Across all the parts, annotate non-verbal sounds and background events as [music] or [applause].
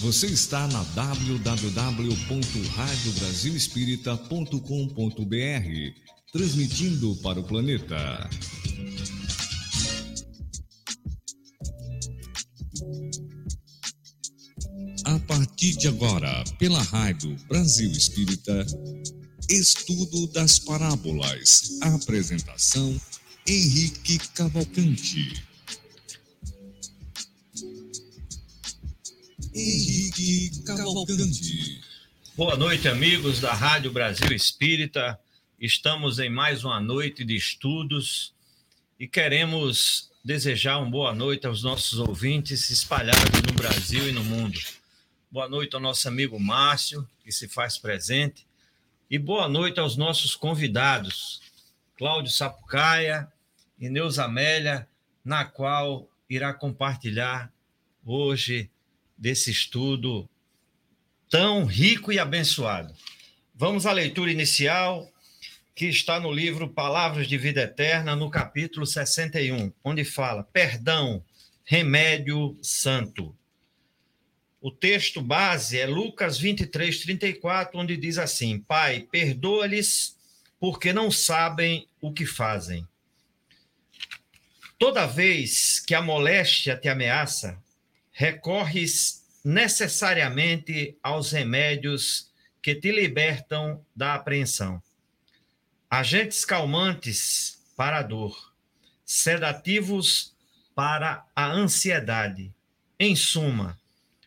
Você está na www.radiobrasilespírita.com.br, transmitindo para o planeta. A partir de agora, pela Rádio Brasil Espírita, Estudo das Parábolas. Apresentação: Henrique Cavalcante. Henrique Cavalcante. Boa noite, amigos da Rádio Brasil Espírita. Estamos em mais uma noite de estudos e queremos desejar uma boa noite aos nossos ouvintes espalhados no Brasil e no mundo. Boa noite ao nosso amigo Márcio, que se faz presente, e boa noite aos nossos convidados, Cláudio Sapucaia e Neuza Amélia, na qual irá compartilhar hoje desse estudo tão rico e abençoado. Vamos à leitura inicial, que está no livro Palavras de Vida Eterna, no capítulo 61, onde fala: Perdão, remédio santo. O texto base é Lucas 23, 34, onde diz assim: Pai, perdoa-lhes, porque não sabem o que fazem. Toda vez que a moléstia te ameaça, recorres necessariamente aos remédios que te libertam da apreensão. Agentes calmantes para a dor, sedativos para a ansiedade. Em suma,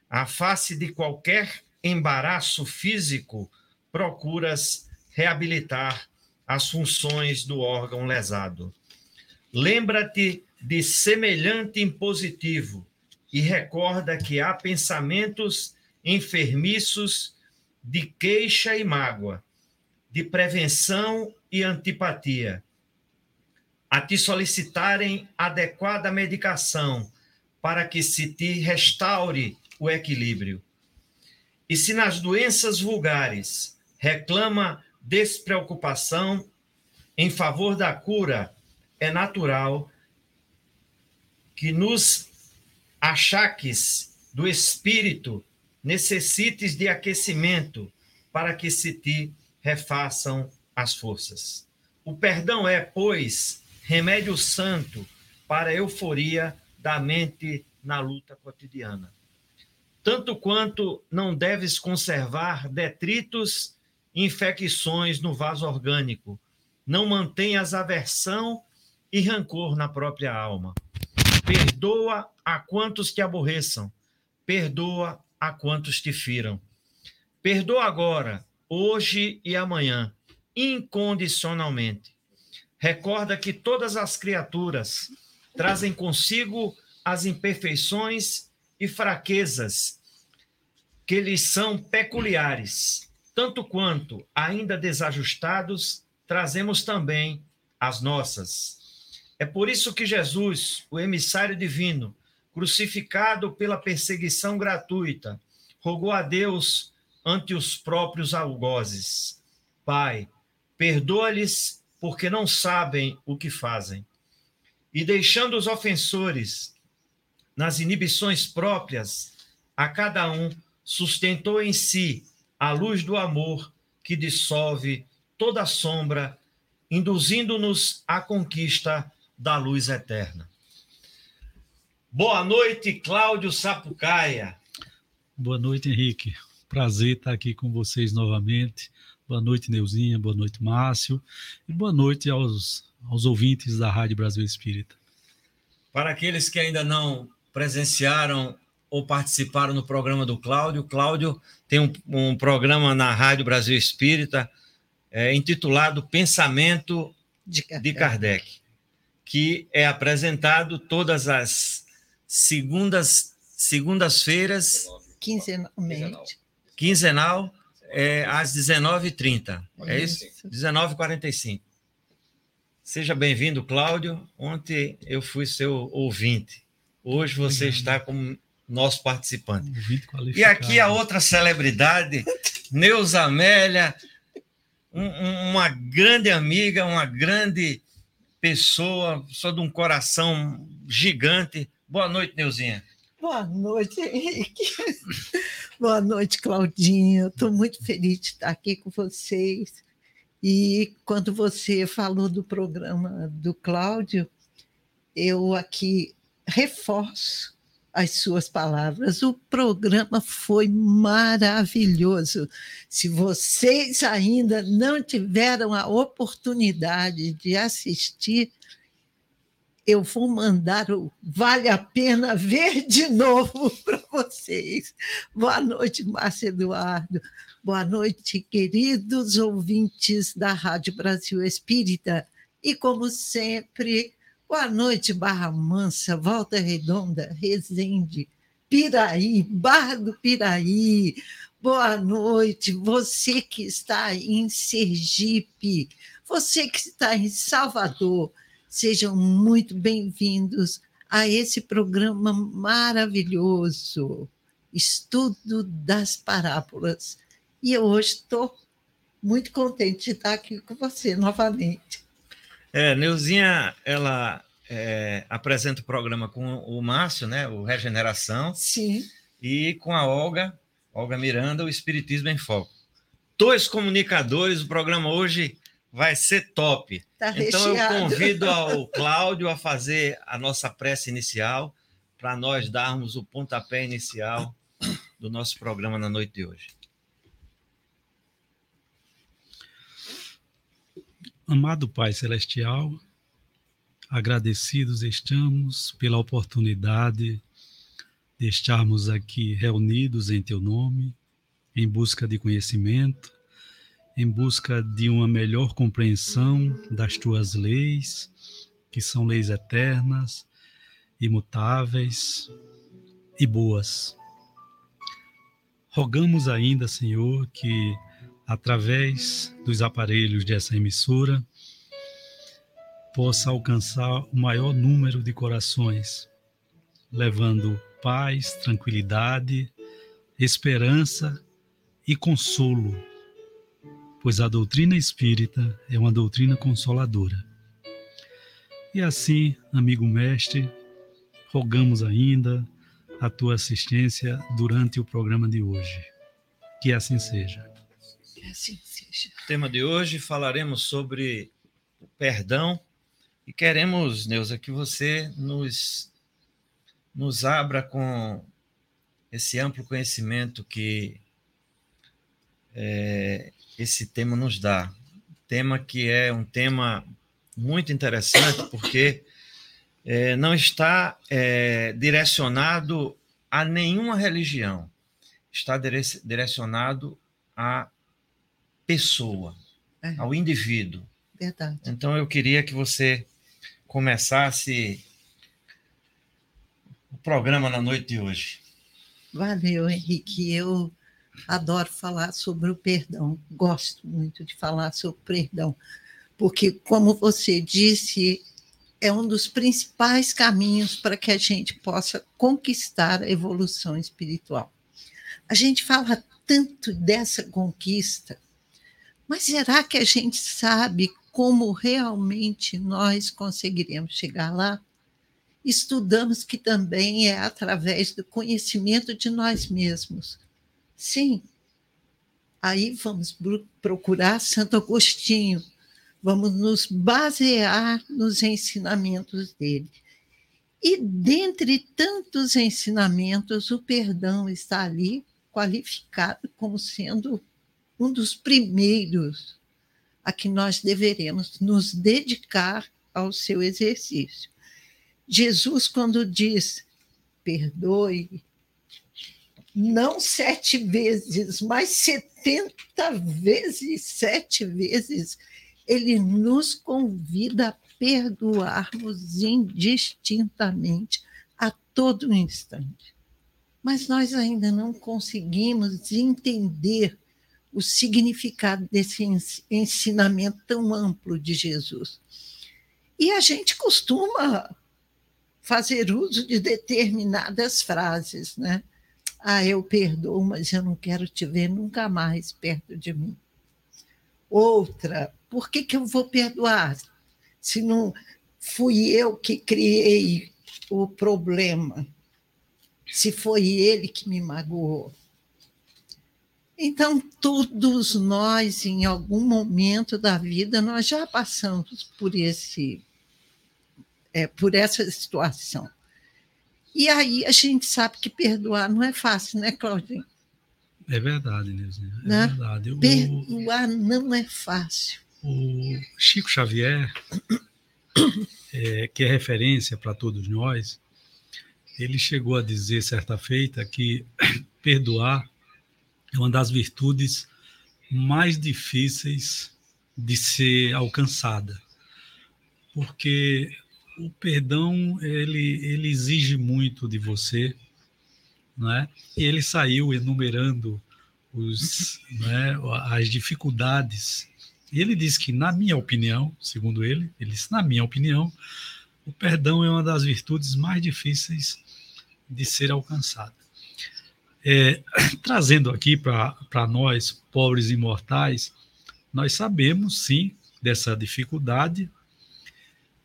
a face de qualquer embaraço físico, procuras reabilitar as funções do órgão lesado. Lembra-te de semelhante impositivo e recorda que há pensamentos enfermiços de queixa e mágoa, de prevenção e antipatia, a te solicitarem adequada medicação para que se te restaure o equilíbrio. E se nas doenças vulgares reclama despreocupação em favor da cura, é natural que nos achaques do espírito, necessites de aquecimento para que se te refaçam as forças. O perdão é, pois, remédio santo para a euforia da mente na luta cotidiana. Tanto quanto não deves conservar detritos e infecções no vaso orgânico, não mantenhas aversão e rancor na própria alma. Perdoa a quantos te aborreçam, perdoa a quantos te firam. Perdoa agora, hoje e amanhã, incondicionalmente. Recorda que todas as criaturas trazem consigo as imperfeições e fraquezas que lhes são peculiares, tanto quanto, ainda desajustados, trazemos também as nossas. É por isso que Jesus, o emissário divino, crucificado pela perseguição gratuita, rogou a Deus ante os próprios algozes: Pai, perdoa-lhes, porque não sabem o que fazem. E deixando os ofensores nas inibições próprias, a cada um sustentou em si a luz do amor que dissolve toda sombra, induzindo-nos à conquista da luz eterna. Boa noite, Cláudio Sapucaia. Boa noite, Henrique. Prazer estar aqui com vocês novamente. Boa noite, Neuzinha. Boa noite, Márcio. E boa noite aos, aos ouvintes da Rádio Brasil Espírita. Para aqueles que ainda não presenciaram ou participaram no programa do Cláudio, Cláudio tem um, um programa na Rádio Brasil Espírita é, intitulado Pensamento de Kardec. de Kardec, que é apresentado todas as segundas segundas-feiras. Quinzenalmente. Quinzenal, é, às 19h30. É isso? 19h45. Seja bem-vindo, Cláudio. Ontem eu fui seu ouvinte. Hoje você está como nosso participante. E aqui a outra celebridade, Neuza Amélia, um, uma grande amiga, uma grande pessoa, só de um coração gigante. Boa noite, Neuzinha. Boa noite, Henrique. [laughs] Boa noite, Claudinha. Estou muito feliz de estar aqui com vocês. E quando você falou do programa do Cláudio, eu aqui reforço as suas palavras. O programa foi maravilhoso. Se vocês ainda não tiveram a oportunidade de assistir, eu vou mandar o Vale a Pena Ver de novo [laughs] para vocês. Boa noite, Márcio Eduardo. Boa noite, queridos ouvintes da Rádio Brasil Espírita. E, como sempre, Boa noite, Barra Mansa, Volta Redonda, Resende, Piraí, Barra do Piraí. Boa noite, você que está em Sergipe, você que está em Salvador. Sejam muito bem-vindos a esse programa maravilhoso, Estudo das Parábolas. E eu hoje estou muito contente de estar aqui com você novamente. É, Neuzinha, ela é, apresenta o programa com o Márcio, né, o Regeneração. Sim. E com a Olga, Olga Miranda, o Espiritismo em Foco. Dois comunicadores, o programa hoje vai ser top. Tá então eu convido ao [laughs] Cláudio a fazer a nossa prece inicial para nós darmos o pontapé inicial do nosso programa na noite de hoje. Amado Pai Celestial, agradecidos estamos pela oportunidade de estarmos aqui reunidos em Teu nome, em busca de conhecimento, em busca de uma melhor compreensão das Tuas leis, que são leis eternas, imutáveis e boas. Rogamos ainda, Senhor, que através dos aparelhos dessa emissora, possa alcançar o maior número de corações, levando paz, tranquilidade, esperança e consolo, pois a doutrina espírita é uma doutrina consoladora. E assim, amigo mestre, rogamos ainda a tua assistência durante o programa de hoje. Que assim seja. Assim seja. O tema de hoje falaremos sobre perdão e queremos, Neuza, que você nos, nos abra com esse amplo conhecimento que é, esse tema nos dá. Tema que é um tema muito interessante, porque é, não está é, direcionado a nenhuma religião, está direcionado à pessoa, É. ao indivíduo. Verdade. Então eu queria que você começasse o programa na noite de hoje. Valeu, Henrique. Eu adoro falar sobre o perdão. Gosto muito de falar sobre o perdão, porque, como você disse, é um dos principais caminhos para que a gente possa conquistar a evolução espiritual. A gente fala tanto dessa conquista, mas será que a gente sabe como realmente nós conseguiremos chegar lá? Estudamos que também é através do conhecimento de nós mesmos. Sim. Aí vamos procurar Santo Agostinho, vamos nos basear nos ensinamentos dele. E dentre tantos ensinamentos, o perdão está ali qualificado como sendo um dos primeiros a que nós deveremos nos dedicar ao seu exercício. Jesus, quando diz perdoe, não sete vezes, mas setenta vezes sete vezes, ele nos convida a perdoarmos indistintamente a todo instante. Mas nós ainda não conseguimos entender o significado desse ens- ensinamento tão amplo de Jesus. E a gente costuma fazer uso de determinadas frases, né? Ah, eu perdoo, mas eu não quero te ver nunca mais perto de mim. Outra, por que, que eu vou perdoar se não fui eu que criei o problema? se foi ele que me magoou. Então, todos nós, em algum momento da vida, nós já passamos por esse, é, por essa situação. E aí a gente sabe que perdoar não é fácil, né, Claudinho? É verdade, Neuzinha. É Né? verdade. O, Perdoar não é fácil. o Chico Xavier, [coughs] é, que é referência para todos nós, ele chegou a dizer certa feita que [coughs] perdoar é uma das virtudes mais difíceis de ser alcançada. Porque o perdão, ele, ele exige muito de você, né? E ele saiu enumerando os, né, as dificuldades. E ele diz que, na minha opinião, segundo ele, ele disse, na minha opinião, o perdão é uma das virtudes mais difíceis de ser alcançada. É, [clears throat] trazendo aqui para nós, pobres e mortais, nós sabemos sim dessa dificuldade,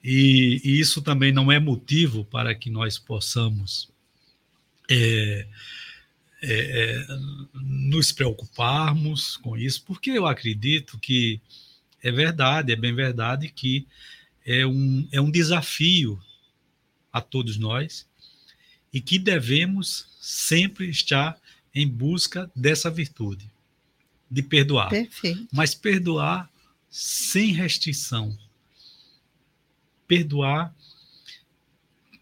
e, e isso também não é motivo para que nós possamos é, é, é, nos preocuparmos com isso, porque eu acredito que é verdade, é bem verdade que é um, é um desafio a todos nós e que devemos sempre estar em busca dessa virtude, de perdoar. Perfeito. Mas perdoar sem restrição. Perdoar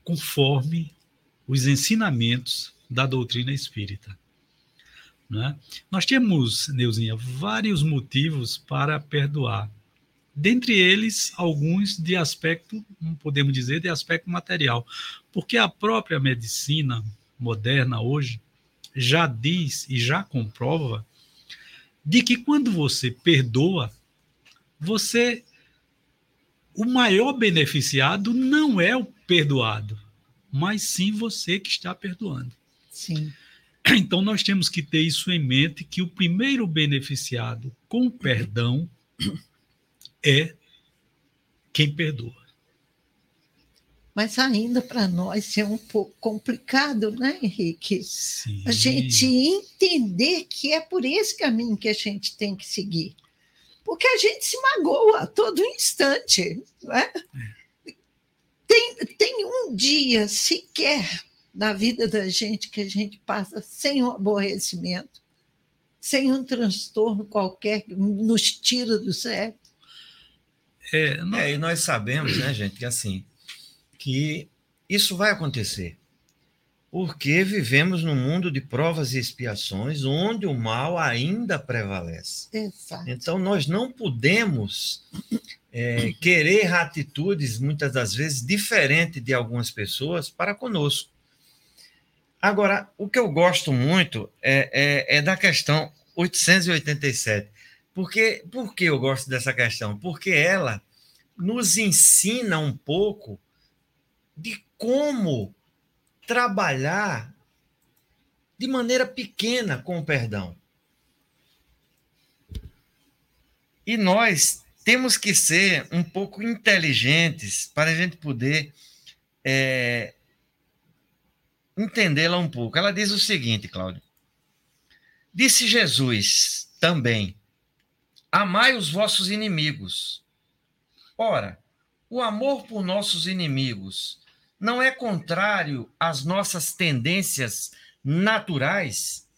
conforme os ensinamentos da doutrina espírita. Né? Nós temos, Neuzinha, vários motivos para perdoar. Dentre eles, alguns de aspecto, podemos dizer, de aspecto material. Porque a própria medicina moderna hoje já diz e já comprova de que quando você perdoa, você o maior beneficiado não é o perdoado, mas sim você que está perdoando. Sim. Então nós temos que ter isso em mente que o primeiro beneficiado com o perdão é quem perdoa. Mas ainda para nós é um pouco complicado, né, Henrique? Sim. A gente entender que é por esse caminho que a gente tem que seguir. Porque a gente se magoa a todo instante. Não é? tem, tem um dia sequer na vida da gente que a gente passa sem um aborrecimento, sem um transtorno qualquer que nos tira do sério. É, não- É, e nós sabemos, né, gente, que assim, que isso vai acontecer. Porque vivemos num mundo de provas e expiações onde o mal ainda prevalece. Exato. Então, nós não podemos é, querer atitudes, muitas das vezes, diferentes de algumas pessoas para conosco. Agora, o que eu gosto muito é, é- é da questão 887. Porque, por que eu gosto dessa questão? Porque ela nos ensina um pouco de como trabalhar de maneira pequena com o perdão. E nós temos que ser um pouco inteligentes para a gente poder é, entendê-la um pouco. Ela diz o seguinte, Cláudio. Disse Jesus também: Amai os vossos inimigos. Ora, o amor por nossos inimigos não é contrário às nossas tendências naturais?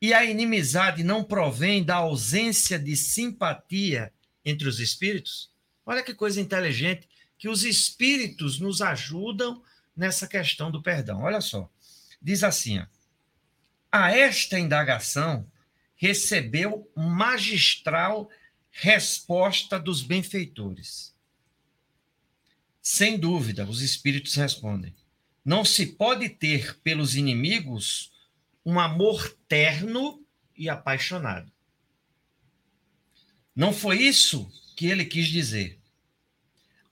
E a inimizade não provém da ausência de simpatia entre os espíritos? Olha que coisa inteligente que os espíritos nos ajudam nessa questão do perdão. Olha só. Diz assim: ó, a esta indagação recebeu magistral resposta dos benfeitores. Sem dúvida, os espíritos respondem: não se pode ter pelos inimigos um amor terno e apaixonado. Não foi isso que ele quis dizer.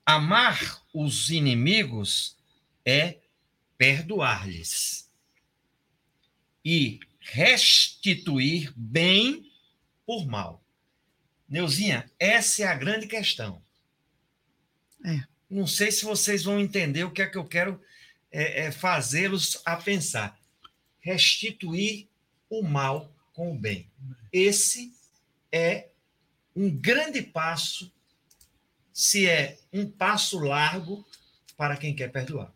Amar os inimigos é perdoar-lhes e restituir bem por mal. Neuzinha, essa é a grande questão. É. Não sei se vocês vão entender o que é que eu quero é, é, fazê-los a pensar. restituir o mal com o bem. Esse é um grande passo, se é um passo largo para quem quer perdoar.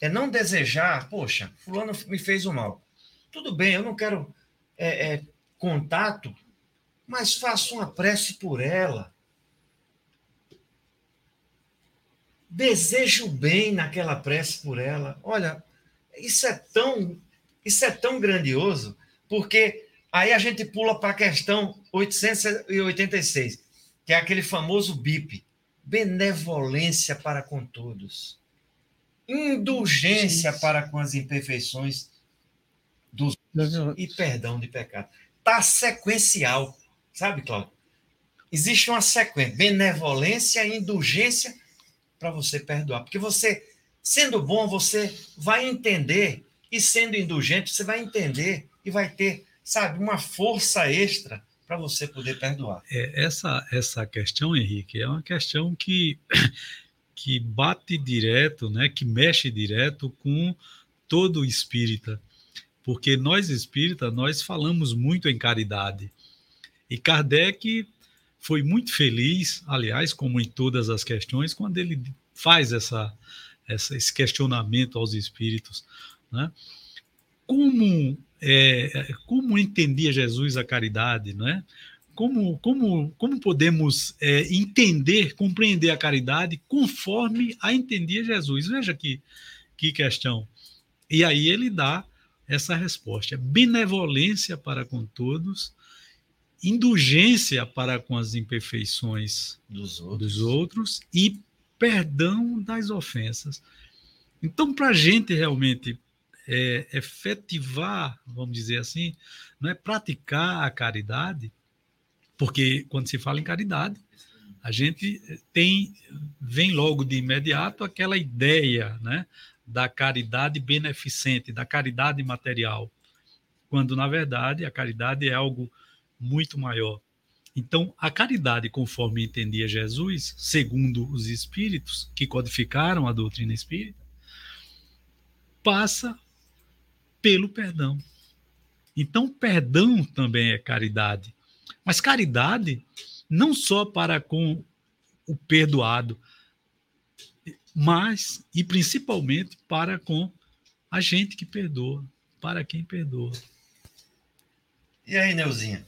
É não desejar, poxa, fulano me fez o mal. Tudo bem, eu não quero é, é, contato, mas faço uma prece por ela. Desejo bem naquela prece por ela. Olha, isso é tão, isso é tão grandioso, porque Aí a gente pula para a questão 886, que é aquele famoso BIP, benevolência para com todos, indulgência para com as imperfeições dos e perdão de pecado. Está sequencial, sabe, Cláudio? Existe uma sequência, benevolência e indulgência para você perdoar, porque você, sendo bom, você vai entender, e sendo indulgente, você vai entender e vai ter sabe, uma força extra para você poder perdoar. É, essa, essa questão, Henrique, é uma questão que, [coughs] que bate direto, né, que mexe direto com todo espírita. Porque nós espíritas, nós falamos muito em caridade. E Kardec foi muito feliz, aliás, como em todas as questões, quando ele faz essa, essa esse questionamento aos espíritos. Né? Como é, como entendia Jesus a caridade, não é? Como, como, como podemos é, entender, compreender a caridade conforme a entendia Jesus? Veja que, que questão. E aí ele dá essa resposta: benevolência para com todos, indulgência para com as imperfeições dos outros, dos outros e perdão das ofensas. Então, para a gente realmente é, efetivar, vamos dizer assim, não é praticar a caridade, porque quando se fala em caridade, a gente tem vem logo de imediato aquela ideia, né, da caridade beneficente, da caridade material, quando na verdade a caridade é algo muito maior. Então, a caridade, conforme entendia Jesus, segundo os espíritos que codificaram a doutrina espírita, passa pelo perdão. Então, perdão também é caridade. Mas caridade não só para com o perdoado, mas e principalmente para com a gente que perdoa, para quem perdoa. E aí, Neuzinha?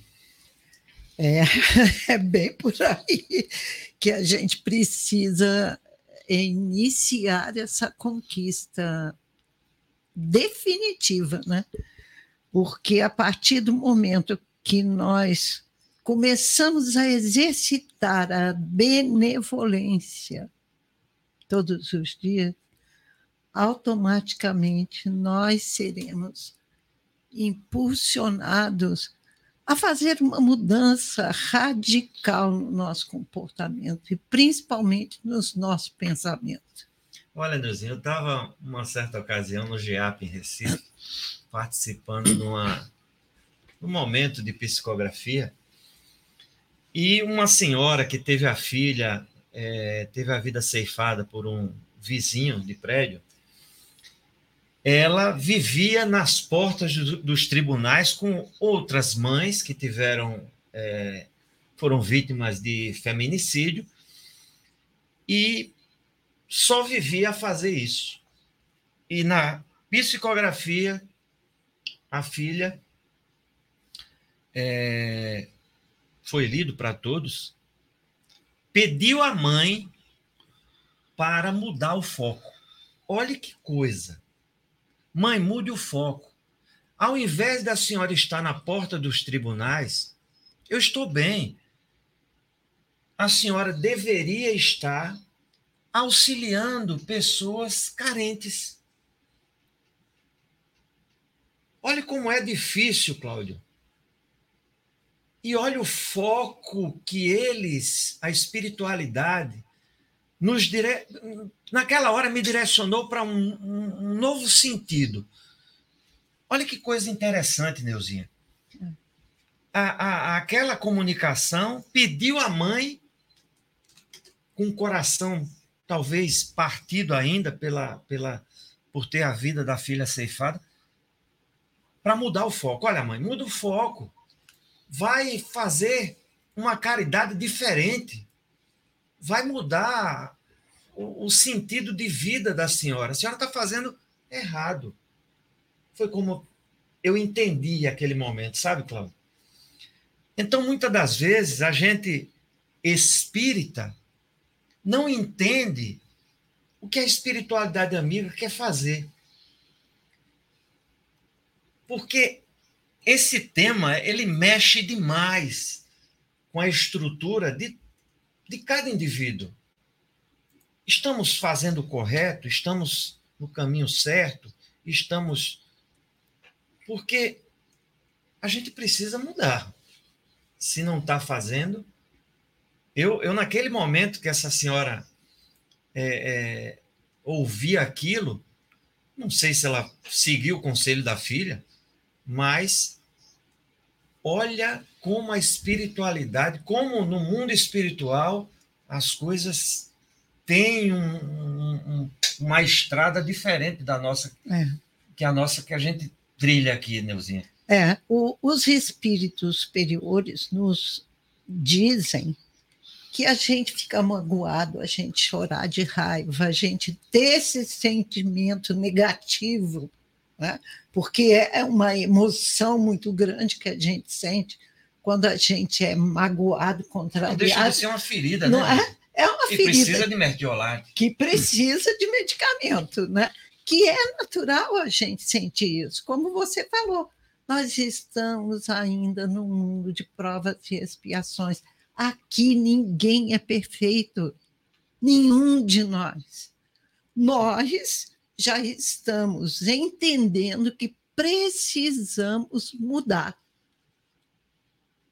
É, [laughs] é bem por aí que a gente precisa iniciar essa conquista definitiva, né? Porque a partir do momento que nós começamos a exercitar a benevolência todos os dias, automaticamente nós seremos impulsionados a fazer uma mudança radical no nosso comportamento e principalmente nos nossos pensamentos. Olha, Neuzinho, eu estava, uma certa ocasião, no GIAP em Recife, participando numa, num momento de psicografia, e uma senhora que teve a filha, é, teve a vida ceifada por um vizinho de prédio, ela vivia nas portas do, dos tribunais com outras mães que tiveram é, foram vítimas de feminicídio e só vivia a fazer isso. E na psicografia, a filha é, foi lido para todos, pediu à mãe para mudar o foco. Olhe que coisa. Mãe, mude o foco. Ao invés da senhora estar na porta dos tribunais, eu estou bem. A senhora deveria estar auxiliando pessoas carentes. Olha como é difícil, Cláudio. E olha o foco que eles, a espiritualidade, nos dire... naquela hora me direcionou para um, um, um, novo sentido. Olha que coisa interessante, Neuzinha. A, a, aquela comunicação pediu à mãe, com o coração talvez partido ainda pela, pela, por ter a vida da filha ceifada, para mudar o foco. Olha, mãe, muda o foco. Vai fazer uma caridade diferente. Vai mudar o, o sentido de vida da senhora. A senhora está fazendo errado. Foi como eu entendi aquele momento, sabe, Cláudio? Então, muitas das vezes, a gente espírita não entende o que a espiritualidade amiga quer fazer. Porque esse tema, ele mexe demais com a estrutura de, de cada indivíduo. Estamos fazendo o correto? Estamos no caminho certo? Estamos. Porque a gente precisa mudar se não está fazendo. Eu, eu, naquele momento que essa senhora é, é, ouvia aquilo, não sei se ela seguiu o conselho da filha, mas olha como a espiritualidade, como no mundo espiritual as coisas têm um, um, uma estrada diferente da nossa, é. que a nossa que a gente trilha aqui, Neuzinha. É, o, os espíritos superiores nos dizem que a gente fica magoado, a gente chorar de raiva, a gente ter esse sentimento negativo, né? porque é uma emoção muito grande que a gente sente quando a gente é magoado, contrariado. Não deixa de ser uma ferida, não né? É, é uma que ferida. Que precisa de mertiolate. Que precisa de medicamento, né? Que é natural a gente sentir isso, como você falou nós estamos ainda num mundo de provas e expiações. Aqui ninguém é perfeito, nenhum de nós. Nós já estamos entendendo que precisamos mudar.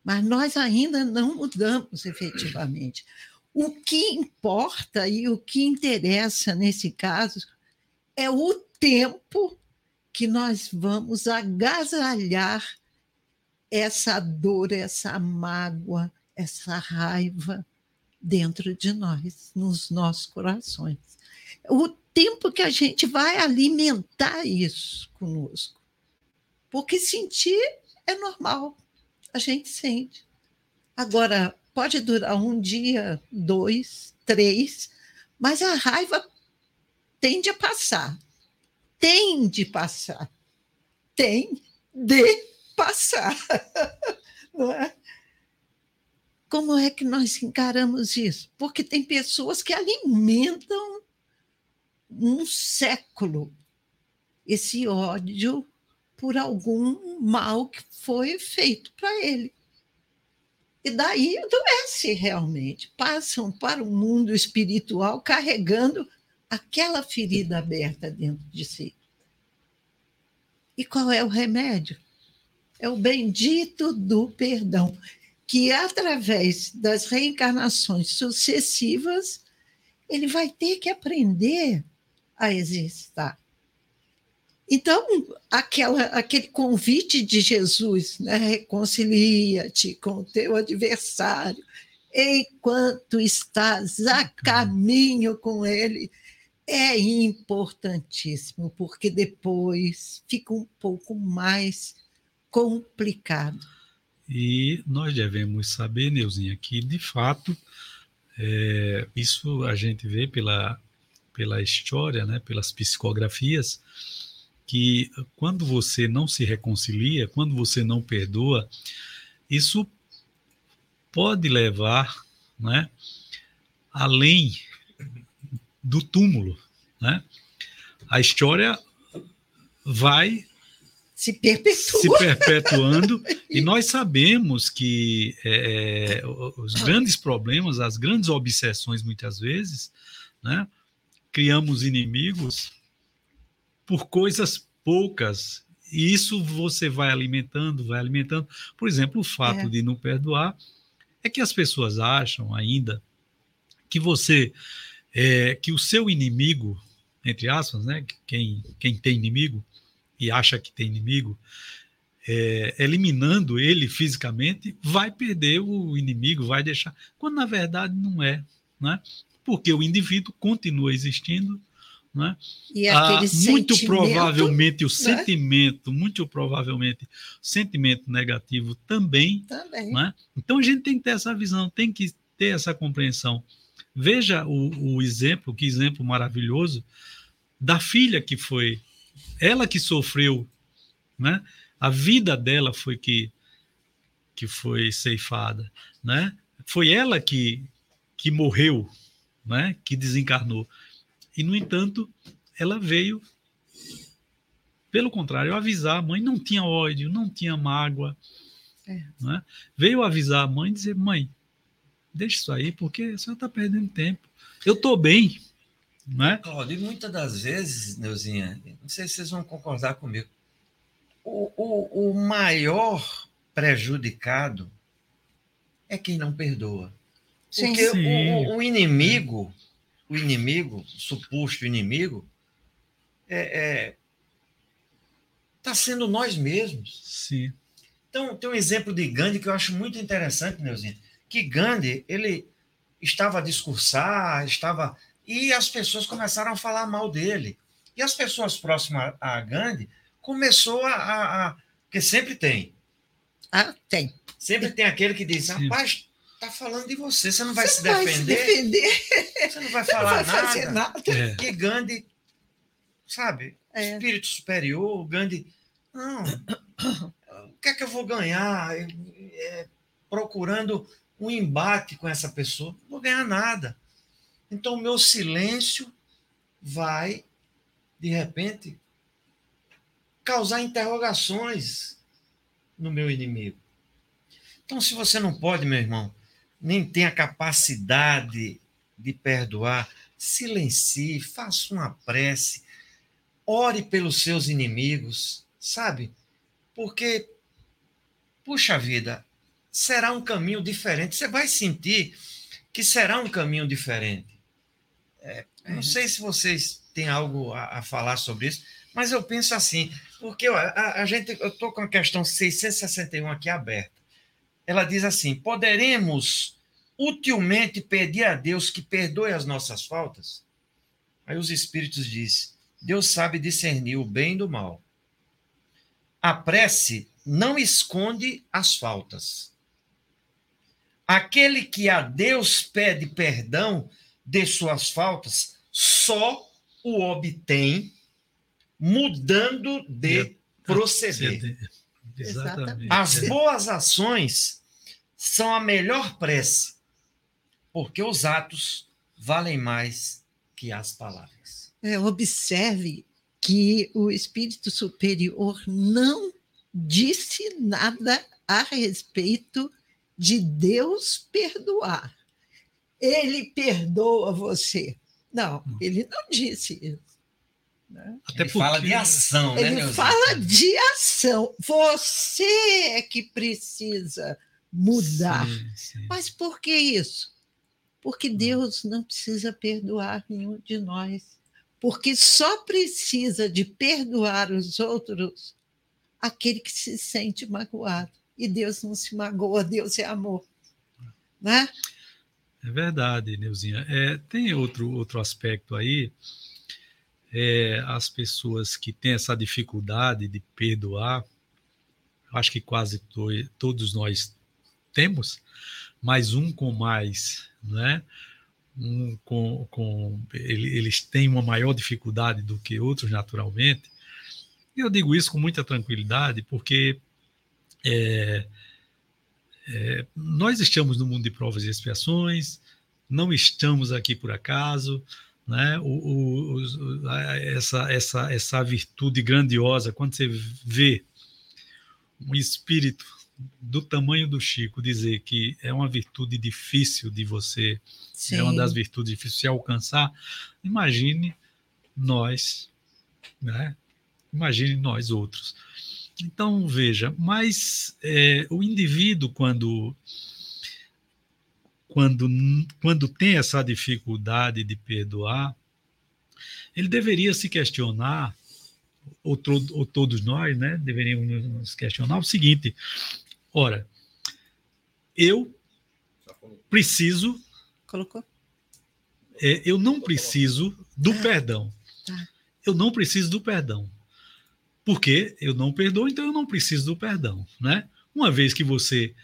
Mas nós ainda não mudamos efetivamente. O que importa e o que interessa nesse caso é o tempo que nós vamos agasalhar essa dor, essa mágoa, essa raiva dentro de nós, nos nossos corações. O tempo que a gente vai alimentar isso conosco. Porque sentir é normal, a gente sente. Agora, pode durar um dia, dois, três, mas a raiva tende a passar tem de passar. Tem de passar. [laughs] Não é? Como é que nós encaramos isso? Porque tem pessoas que alimentam um século esse ódio por algum mal que foi feito para ele. E daí adoece realmente. Passam para o mundo espiritual carregando aquela ferida aberta dentro de si. E qual é o remédio? É o bendito do perdão, que através das reencarnações sucessivas, ele vai ter que aprender a existir. Então, aquela, aquele convite de Jesus, né? reconcilia-te com o teu adversário, enquanto estás a caminho com ele, é importantíssimo, porque depois fica um pouco mais complicado. E nós devemos saber, Neuzinha, que de fato é, isso a gente vê pela, pela história, né, pelas psicografias, que quando você não se reconcilia, quando você não perdoa, isso pode levar né, além do túmulo. Né? A história vai se, perpetua. se perpetuando [laughs] e nós sabemos que é, é, os grandes problemas, as grandes obsessões, muitas vezes, né, criamos inimigos por coisas poucas e isso você vai alimentando, vai alimentando. Por exemplo, o fato é. de não perdoar é que as pessoas acham ainda que você é, que o seu inimigo, entre aspas, né, quem, quem tem inimigo e acha que tem inimigo, é, eliminando ele fisicamente, vai perder o inimigo, vai deixar. Quando na verdade não é, né? Porque o indivíduo continua existindo Né? E Ah, aquele muito provavelmente o né? sentimento, muito provavelmente o sentimento negativo também Também. né? Então a gente tem que ter essa visão, tem que ter essa compreensão. Veja o, o exemplo, que exemplo maravilhoso da filha que foi, ela que sofreu, né? A vida dela foi que que foi ceifada, né? Foi ela que que morreu, né? Que desencarnou. E no entanto, ela veio pelo contrário, avisar a mãe não tinha ódio, não tinha mágoa, É. né? veio avisar a mãe e dizer: mãe, deixa isso aí, porque a senhora está perdendo tempo. Eu estou bem. Né? Claudio, e muitas das vezes, Neuzinha, não sei se vocês vão concordar comigo, o, o, o maior prejudicado é quem não perdoa. Sim. Porque Sim. o, o- inimigo, o inimigo, o suposto inimigo, é, está sendo nós mesmos. Sim. Então, tem um exemplo de Gandhi que eu acho muito interessante, Neuzinho, que Gandhi, ele estava a discursar, estava... E as pessoas começaram a falar mal dele. E as pessoas próximas a Gandhi começou a... a, a porque sempre tem. Ah, tem. Sempre tem aquele que diz, rapaz, tá falando de você, você não vai Você se vai defender, defender, você não vai não falar vai fazer nada. nada. É, Que Gandhi, sabe, É. espírito superior, Gandhi. Não, o que é que eu vou ganhar é, procurando um embate com essa pessoa? Não vou ganhar nada. Então, o meu silêncio vai, de repente, causar interrogações no meu inimigo. Então, se você não pode, meu irmão, nem tem a capacidade de perdoar, silencie, faça uma prece, ore pelos seus inimigos, sabe? Porque, puxa vida, será um caminho diferente. Você vai sentir que será um caminho diferente. É, eu não sei se vocês têm algo a, a falar sobre isso, mas eu penso assim, porque ó, a, a gente, eu estou com a questão 661 aqui aberta. Ela diz assim: poderemos utilmente pedir a Deus que perdoe as nossas faltas? Aí os espíritos dizem: Deus sabe discernir o bem do mal. A prece não esconde as faltas. Aquele que a Deus pede perdão de suas faltas só o obtém mudando de proceder. Exatamente. As boas ações são a melhor prece, porque os atos valem mais que as palavras. É, observe que o espírito superior não disse nada a respeito de Deus perdoar. Ele perdoa você. Não, ele não disse isso. né? Até Ele fala de ação, né, Ele fala de ação. Você é que precisa mudar. Sim, sim. Mas por que isso? Porque Deus não precisa perdoar nenhum de nós. Porque só precisa de perdoar os outros aquele que se sente magoado. E Deus não se magoa, Deus é amor. Né? É verdade, Neuzinha. É, tem outro, outro aspecto aí. É, as pessoas que têm essa dificuldade de perdoar, acho que quase to- todos nós temos, mas um com mais, né? Um com, com ele- eles têm uma maior dificuldade do que outros naturalmente. Eu digo isso com muita tranquilidade, porque é, é, nós estamos no mundo de provas e expiações, não estamos aqui por acaso, né? O, o- essa, essa, essa virtude grandiosa, quando você vê um espírito do tamanho do Chico dizer que é uma virtude difícil de você, é uma das virtudes difíceis de se alcançar, imagine nós, né? Imagine nós outros. Então, veja, mas é, o indivíduo, quando, quando, quando tem essa dificuldade de perdoar, ele deveria se questionar, ou, ou todos nós, né, deveríamos nos questionar o seguinte: ora, eu preciso, Colocou? é, eu não preciso do perdão. Tá. Eu não preciso do perdão. Porque eu não perdoo, então eu não preciso do perdão, né? Uma vez que você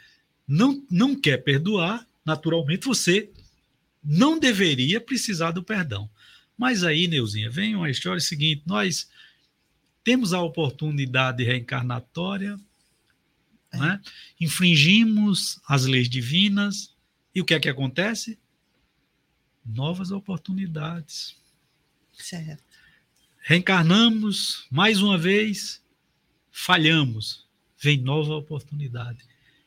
não, não quer perdoar, naturalmente você não deveria precisar do perdão. Mas aí, Neuzinha, vem uma história seguinte: nós temos a oportunidade reencarnatória. Né? infringimos as leis divinas, e o que é que acontece? Novas oportunidades. Certo. Reencarnamos mais uma vez, falhamos, vem nova oportunidade.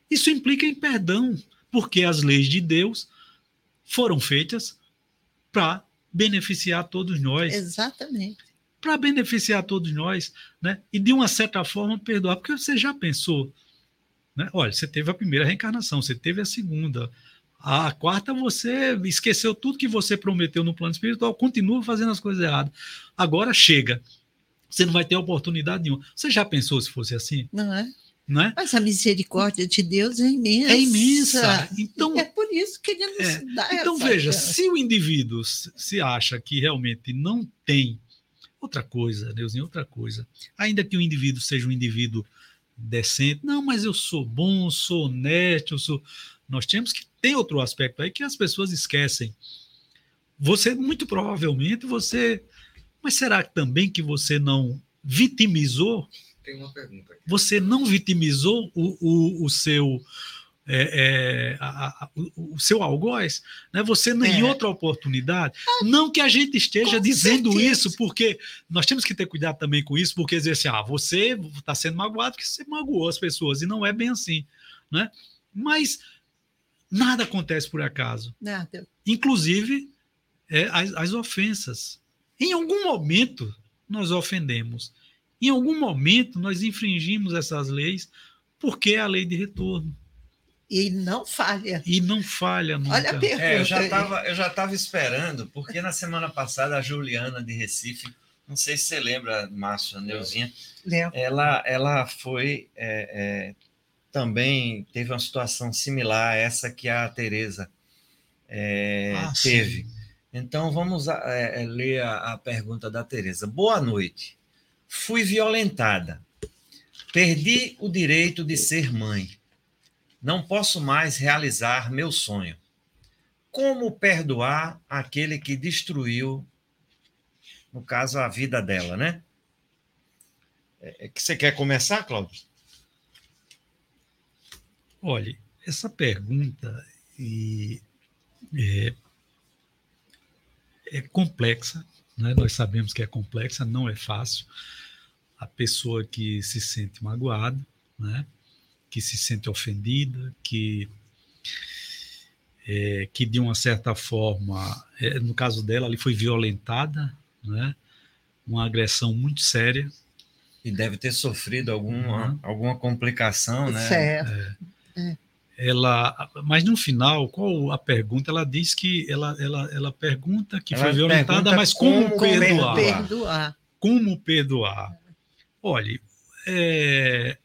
Isso implica em perdão, porque as leis de Deus foram feitas para beneficiar todos nós. Exatamente. Para beneficiar todos nós, né? E de uma certa forma perdoar, porque você já pensou, né? Olha, você teve a primeira reencarnação, você teve a segunda, a quarta você esqueceu tudo que você prometeu no plano espiritual, continua fazendo as coisas erradas. Agora chega. Você não vai ter oportunidade nenhuma. Você já pensou se fosse assim? Não é? Não é? Mas a misericórdia de Deus é imensa. É imensa. Então, é por isso que ele nos é. dá Então veja, chance. se o indivíduo se acha que realmente não tem outra coisa, Deusinho, outra coisa, ainda que o indivíduo seja um indivíduo decente, não, mas eu sou bom, sou honesto, eu sou. Nós temos que ter outro aspecto aí que as pessoas esquecem. Você, muito provavelmente, você. Mas será também que você não vitimizou Tem uma pergunta aqui. você não vitimizou o, o, o seu é, é, a- a- o, seu algoz, né? Você não- em É. outra oportunidade, não que a gente esteja Com dizendo certeza. isso, porque nós temos que ter cuidado também com isso, porque dizer assim, ah, você está sendo magoado porque você magoou as pessoas e não é bem assim, né? Mas nada acontece por acaso Nada. inclusive é, as, as ofensas. Em algum momento nós ofendemos, em algum momento nós infringimos essas leis, porque é a lei de retorno E não falha. e não falha nunca. Olha a pergunta. É, eu já estava eu já tava esperando, porque na semana passada a Juliana de Recife, não sei se você lembra, Márcio, a Neuzinha, ela, ela foi é, é, também teve uma situação similar a essa que a Tereza é, Ah, sim. teve. Então vamos a- é, é, ler a, a pergunta da Tereza. Boa noite. Fui violentada. Perdi o direito de ser mãe. Não posso mais realizar meu sonho. Como perdoar aquele que destruiu, no caso, a vida dela, né? É, que você quer começar, Cláudio? Olha, essa pergunta e, é, é complexa, né? nós sabemos que é complexa, não é fácil. A pessoa que se sente magoada, né? Que se sente ofendida, que, é, que de uma certa forma, é, no caso dela, ali foi violentada, né? uma agressão muito séria, E deve ter sofrido alguma, Uhum. alguma complicação, né? Certo. ela mas no final qual a pergunta ela diz que ela ela, ela pergunta que Ela foi violentada pergunta mas como, como perdoar perdoar. Como perdoar olhe é,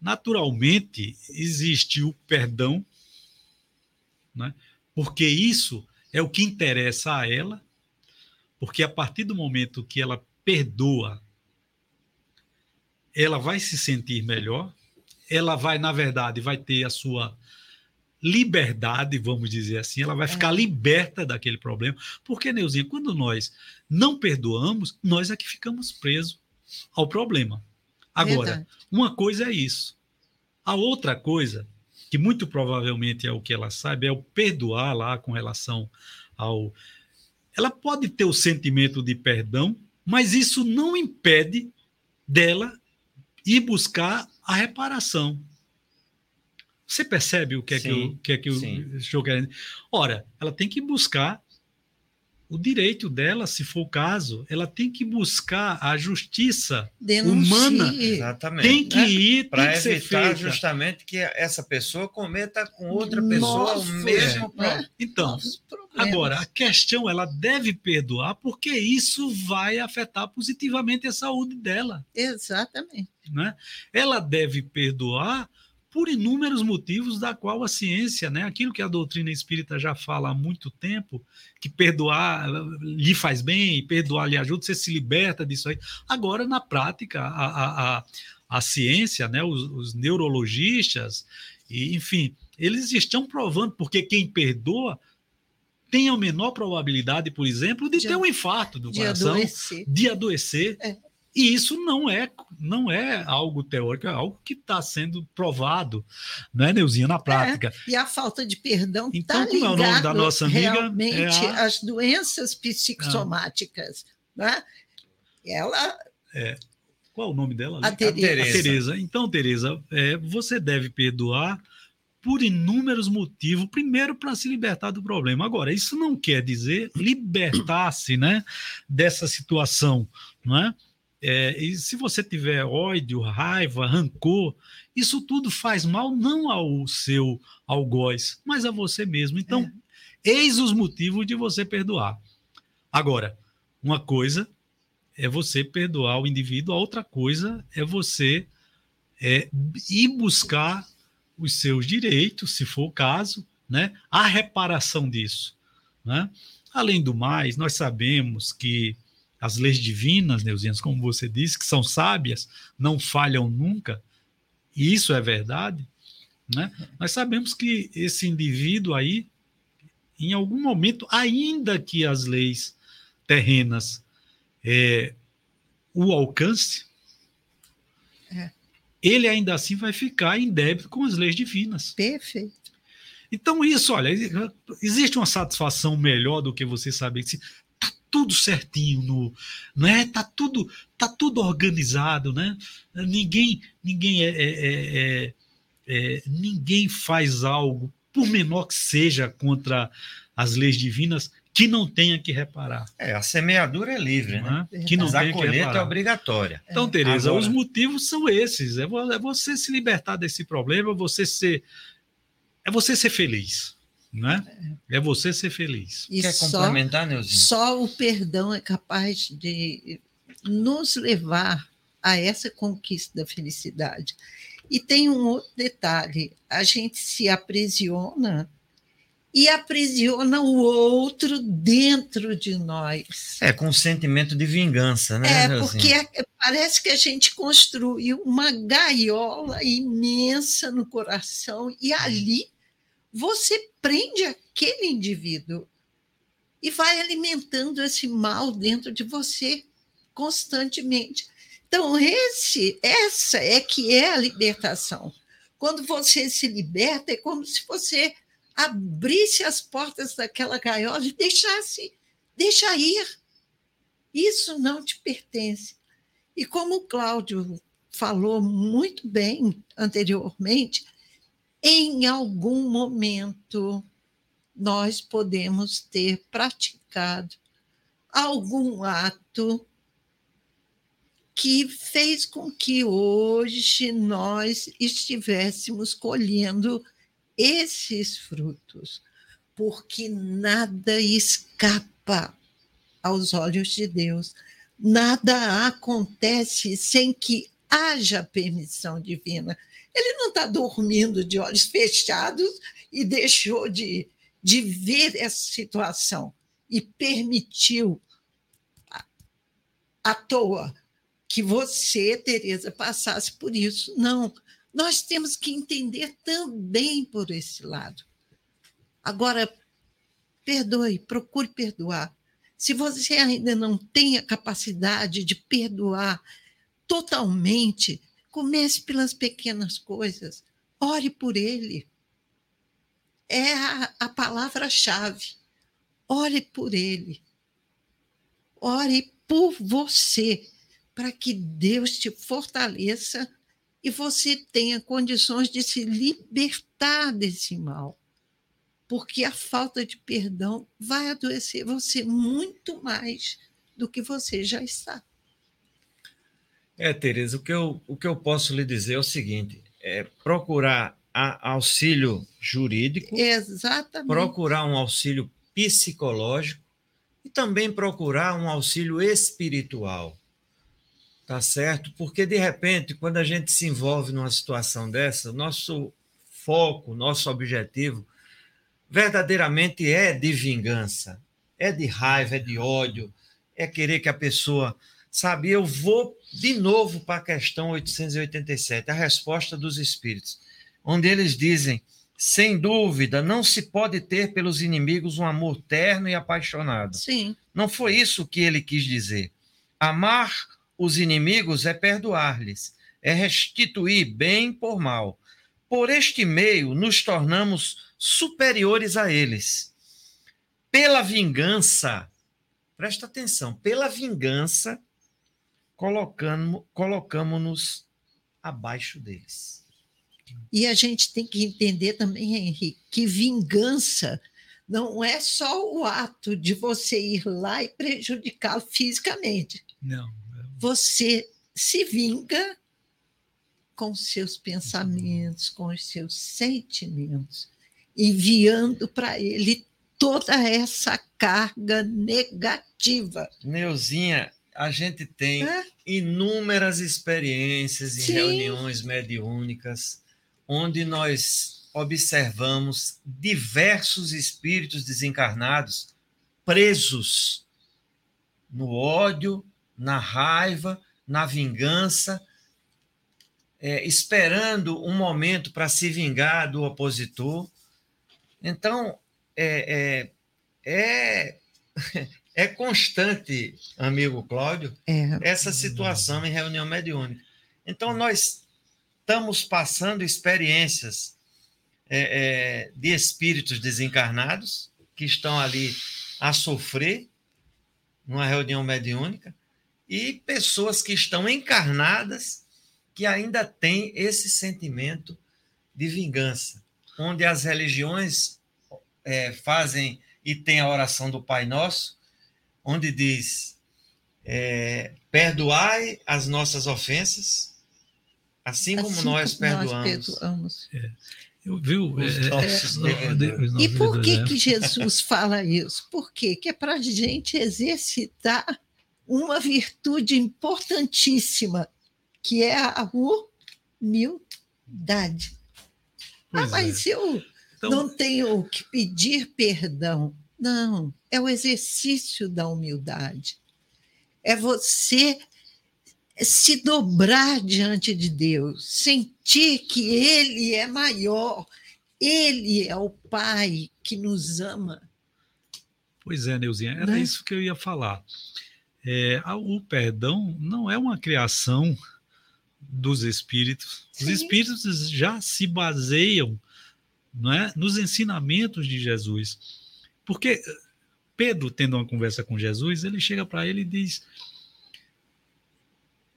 naturalmente existe o perdão né porque isso é o que interessa a ela porque a partir do momento que ela perdoa ela vai se sentir melhor ela vai, na verdade, vai ter a sua liberdade, vamos dizer assim, ela vai ficar liberta daquele problema. Porque, Neuzinha, quando nós não perdoamos, nós é que ficamos presos ao problema. Agora, Verdade. uma coisa é isso. A outra coisa, que muito provavelmente é o que ela sabe, é o perdoar lá com relação ao. Ela pode ter o sentimento de perdão, mas isso não impede dela ir buscar a reparação. Você percebe o que é que, Sim, eu, que, é que eu sim. estou querendo? Ora, ela tem que buscar o direito dela, se for o caso, ela tem que buscar a justiça Denuncie. humana. Exatamente. tem que ir, tem Para evitar feita. justamente que essa pessoa cometa com outra pessoa Nossa, o mesmo é. problema. Então, agora, a questão, ela deve perdoar, porque isso vai afetar positivamente a saúde dela. Exatamente. né? Ela deve perdoar por inúmeros motivos da qual a ciência, né, aquilo que a doutrina espírita já fala há muito tempo, que perdoar lhe faz bem, perdoar lhe ajuda, você se liberta disso aí. Agora, na prática, a, a, a, a ciência, né, os, os neurologistas, e, enfim, eles estão provando, porque quem perdoa tem a menor probabilidade, por exemplo, de, de ter um infarto do de coração, adoecer. de adoecer. É. E isso não é, não é algo teórico, é algo que está sendo provado, não é, Neuzinha, na prática. É, e a falta de perdão está então, ligado é o nome da nossa amiga? realmente é a... às doenças psicossomáticas. Ah. Né? Ela... É. Qual é o nome dela? A Tereza. A Tereza. Então, Tereza, é, você deve perdoar por inúmeros motivos. Primeiro, para se libertar do problema. Agora, isso não quer dizer libertar-se né, dessa situação, não é? É, e se você tiver ódio, raiva, rancor, isso tudo faz mal não ao seu algoz, mas a você mesmo. Então, é. eis os motivos de você perdoar. Agora, uma coisa é você perdoar o indivíduo, a outra coisa é você é, ir buscar os seus direitos, se for o caso, né? a reparação disso. Né? Além do mais, nós sabemos que as leis divinas, Neuzinhas, como você disse, que são sábias, não falham nunca, e isso é verdade, né? nós sabemos que esse indivíduo aí, em algum momento, ainda que as leis terrenas é, o alcance, é. ele ainda assim vai ficar em débito com as leis divinas. Perfeito. Então, isso, olha, existe uma satisfação melhor do que você saber que tudo certinho no, não é? Tá tudo, tá tudo organizado, né? Ninguém, ninguém é, é, é, é, é ninguém faz algo por menor que seja contra as leis divinas que não tenha que reparar. É, a semeadura é livre, né? É? Que não Mas a colheita é obrigatória. Então, Tereza, Agora... os motivos são esses: é você se libertar desse problema, você ser, é você ser feliz. Né? É você ser feliz. E Quer só, complementar, Neuzinho? Só o perdão é capaz de nos levar a essa conquista da felicidade. E tem um outro detalhe: a gente se aprisiona e aprisiona o outro dentro de nós. É, com um sentimento de vingança, né? É, porque é, parece que a gente construiu uma gaiola imensa no coração e ali você prende aquele indivíduo e vai alimentando esse mal dentro de você constantemente. Então, esse, essa é que é a libertação. Quando você se liberta, é como se você abrisse as portas daquela gaiola e deixasse, deixa ir. Isso não te pertence. E como o Cláudio falou muito bem anteriormente, em algum momento nós podemos ter praticado algum ato que fez com que hoje nós estivéssemos colhendo esses frutos, porque nada escapa aos olhos de Deus, nada acontece sem que haja permissão divina. Ele não está dormindo de olhos fechados e deixou de, de ver essa situação e permitiu à, toa que você, Tereza, passasse por isso. Não, nós temos que entender também por esse lado. Agora, perdoe, procure perdoar. Se você ainda não tem a capacidade de perdoar totalmente, Comece pelas pequenas coisas. Ore por ele. É a, a palavra-chave. Ore por ele. Ore por você, para que Deus te fortaleça e você tenha condições de se libertar desse mal. Porque a falta de perdão vai adoecer você muito mais do que você já está. É, Tereza, o que eu, o que eu posso lhe dizer é o seguinte: é procurar auxílio jurídico, Exatamente. procurar um auxílio psicológico e também procurar um auxílio espiritual. Tá certo? Porque, de repente, quando a gente se envolve numa situação dessa, nosso foco, nosso objetivo, verdadeiramente é de vingança, é de raiva, é de ódio, é querer que a pessoa. Sabe, eu vou de novo para a questão 887, a resposta dos espíritos, onde eles dizem: sem dúvida, não se pode ter pelos inimigos um amor terno e apaixonado. Sim. Não foi isso que ele quis dizer. Amar os inimigos é perdoar-lhes, é restituir bem por mal. Por este meio, nos tornamos superiores a eles. Pela vingança, presta atenção, pela vingança, colocamos-nos colocamos abaixo deles. E a gente tem que entender também, Henrique, que vingança não é só o ato de você ir lá e prejudicá-lo fisicamente. Não. Você se vinga com seus pensamentos, com os seus sentimentos, enviando para ele toda essa carga negativa. Neuzinha, a gente tem É? inúmeras experiências em reuniões mediúnicas, onde nós observamos diversos espíritos desencarnados presos no ódio, na raiva, na vingança, é, esperando um momento para se vingar do opositor. Então, é, é, é, é constante, amigo Cláudio, É, essa situação em reunião mediúnica. Então, nós estamos passando experiências é, é, de espíritos desencarnados que estão ali a sofrer numa reunião mediúnica e pessoas que estão encarnadas que ainda têm esse sentimento de vingança, onde as religiões é, fazem e tem a oração do Pai Nosso, onde diz é, perdoai as nossas ofensas, assim como assim nós como perdoamos. perdoamos. Eu, viu? Os É, é, nossos é, nossos E por que, que Jesus [laughs] fala isso? Por quê? Que é para a gente exercitar uma virtude importantíssima, que é a humildade. Ah, Pois é. mas eu Então, não tenho que pedir perdão. Não, é o exercício da humildade. É você se dobrar diante de Deus, sentir que Ele é maior, Ele é o Pai que nos ama. Pois é, Neuzinha, era Né? isso que eu ia falar. É, o perdão não é uma criação dos espíritos. Os Sim. espíritos já se baseiam não é, nos ensinamentos de Jesus. Porque Pedro, tendo uma conversa com Jesus, ele chega para ele e diz: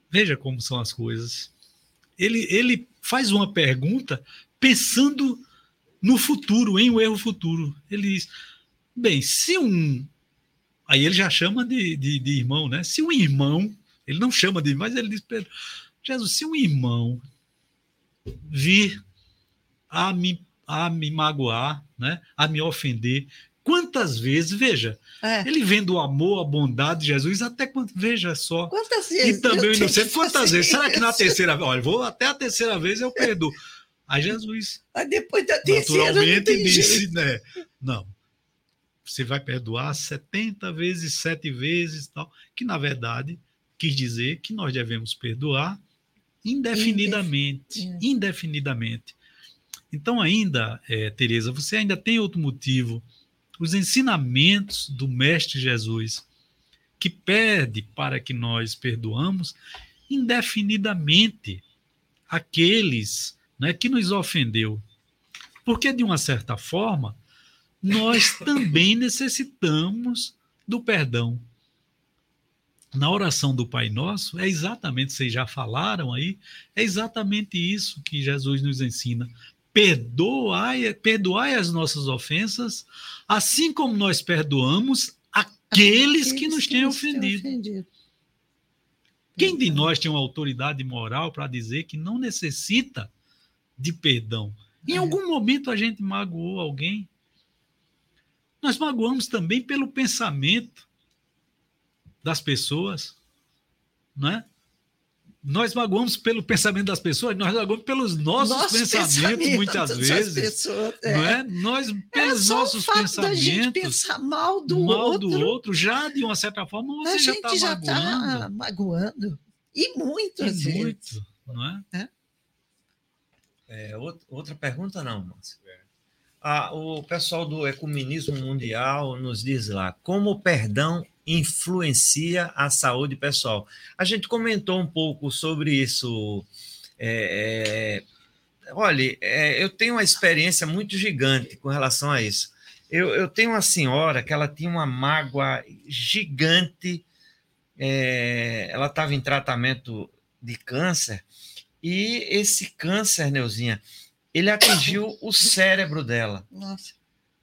Veja como são as coisas. Ele, ele faz uma pergunta pensando no futuro, em um erro futuro. Ele diz: Bem, se um. Aí ele já chama de, de, de irmão, né? Se um irmão, ele não chama de, mas ele diz: Pedro, Jesus, se um irmão vir a me, a me magoar, né? a me ofender, quantas vezes, veja, É. ele vendo o amor, a bondade de Jesus, até quanto, veja só. Quantas E vezes? também eu o tenho inocente, que quantas fazer vezes? Será que na terceira vez? Olha, vou até a terceira vez eu perdoo. Aí Jesus Mas depois da terceira não naturalmente tem disse, jeito. né? Não. Você vai perdoar 70 vezes, sete vezes, tal, que na verdade quis dizer que nós devemos perdoar indefinidamente, Indef- é. indefinidamente. Então ainda, é, Teresa, você ainda tem outro motivo, os ensinamentos do mestre Jesus, que pede para que nós perdoamos indefinidamente aqueles né, que nos ofendeu. Porque, de uma certa forma, nós [laughs] também necessitamos do perdão. Na oração do Pai Nosso, é exatamente, vocês já falaram aí, é exatamente isso que Jesus nos ensina. Perdoai, perdoai as nossas ofensas, assim como nós perdoamos aqueles que nos têm ofendido. ofendido. Quem de nós tem uma autoridade moral para dizer que não necessita de perdão? Em É. algum momento a gente magoou alguém. Nós magoamos também pelo pensamento das pessoas, não é? Nós magoamos pelo pensamento das pessoas, nós magoamos pelos nossos Nosso [laughs] pensamentos, pensamento muitas vezes. pessoas, é. Não é? Nós, É pelos o nossos fato da gente pensamentos, pensar mal do mal outro, do outro, já de uma certa forma a você já gente está já está magoando. magoando. E muito, E às vezes. muito, não é? É, outra, outra pergunta não, Márcio. Ah, o pessoal do Ecumenismo Mundial nos diz lá, como o perdão influencia a saúde pessoal? A gente comentou um pouco sobre isso. É, é, olha, é, eu tenho uma experiência muito gigante com relação a isso. Eu, eu tenho uma senhora que ela tinha uma mágoa gigante, é, ela estava em tratamento de câncer, e esse câncer, Neuzinha, ele atingiu o cérebro dela. Nossa,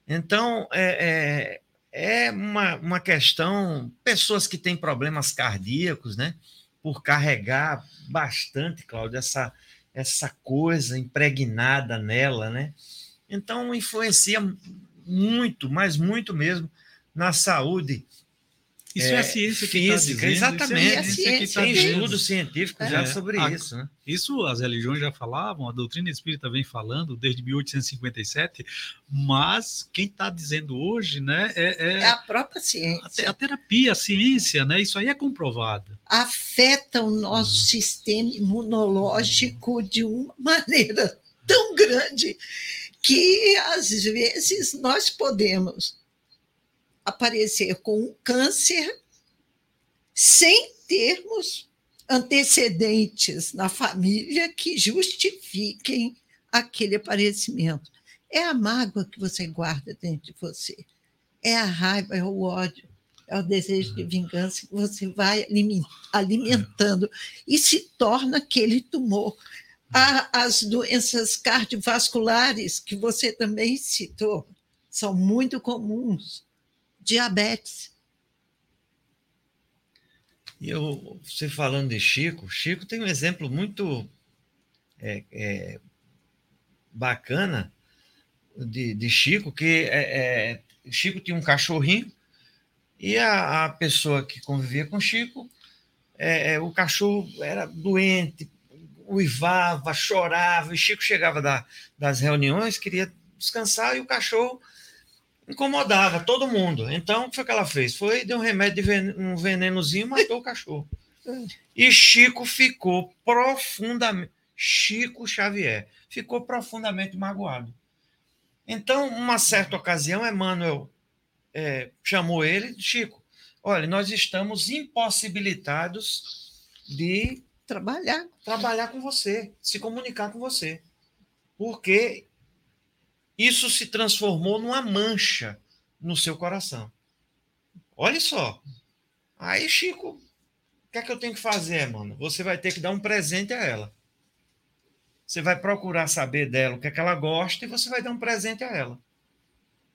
Então, é, é, uma, uma questão. Pessoas que têm problemas cardíacos, né? Por carregar bastante, Cláudio, essa, essa coisa impregnada nela, né? Então, influencia muito, mas muito mesmo, na saúde Isso é, É, a ciência que está dizendo. exatamente. Isso é a ciência que está Tem estudos científicos já É. sobre A- isso, né? Isso as religiões já falavam, a doutrina espírita vem falando desde 1857, mas quem está dizendo hoje, né, é, é é a própria a, ciência. a terapia, a ciência, né, isso aí é comprovado. Afeta o nosso sistema imunológico de uma maneira tão grande que, às vezes, nós podemos aparecer com um câncer sem termos antecedentes na família que justifiquem aquele aparecimento. É a mágoa que você guarda dentro de você. É a raiva, é o ódio, é o desejo de vingança que você vai alimentando e se torna aquele tumor. As doenças cardiovasculares, que você também citou, são muito comuns. Diabetes. E eu, você falando de Chico, Chico tem um exemplo muito é, é, bacana de, de Chico, que é, é, Chico tinha um cachorrinho e a, a pessoa que convivia com Chico, é, é, o cachorro era doente, uivava, chorava, e Chico chegava da, das reuniões, queria descansar, e o cachorro incomodava todo mundo. Então, o que foi que ela fez? Foi, deu um remédio, de ven- um venenozinho, matou o cachorro. E Chico ficou profundamente, Chico Xavier, ficou profundamente magoado. Então, uma certa ocasião, Emmanuel é, chamou ele, Chico, olha, nós estamos impossibilitados de Trabalhar. trabalhar com você, se comunicar com você. Porque isso se transformou numa mancha no seu coração. Olha só. Aí, Chico, o que é que eu tenho que fazer, mano? Você vai ter que dar um presente a ela. Você vai procurar saber dela o que é que ela gosta e você vai dar um presente a ela.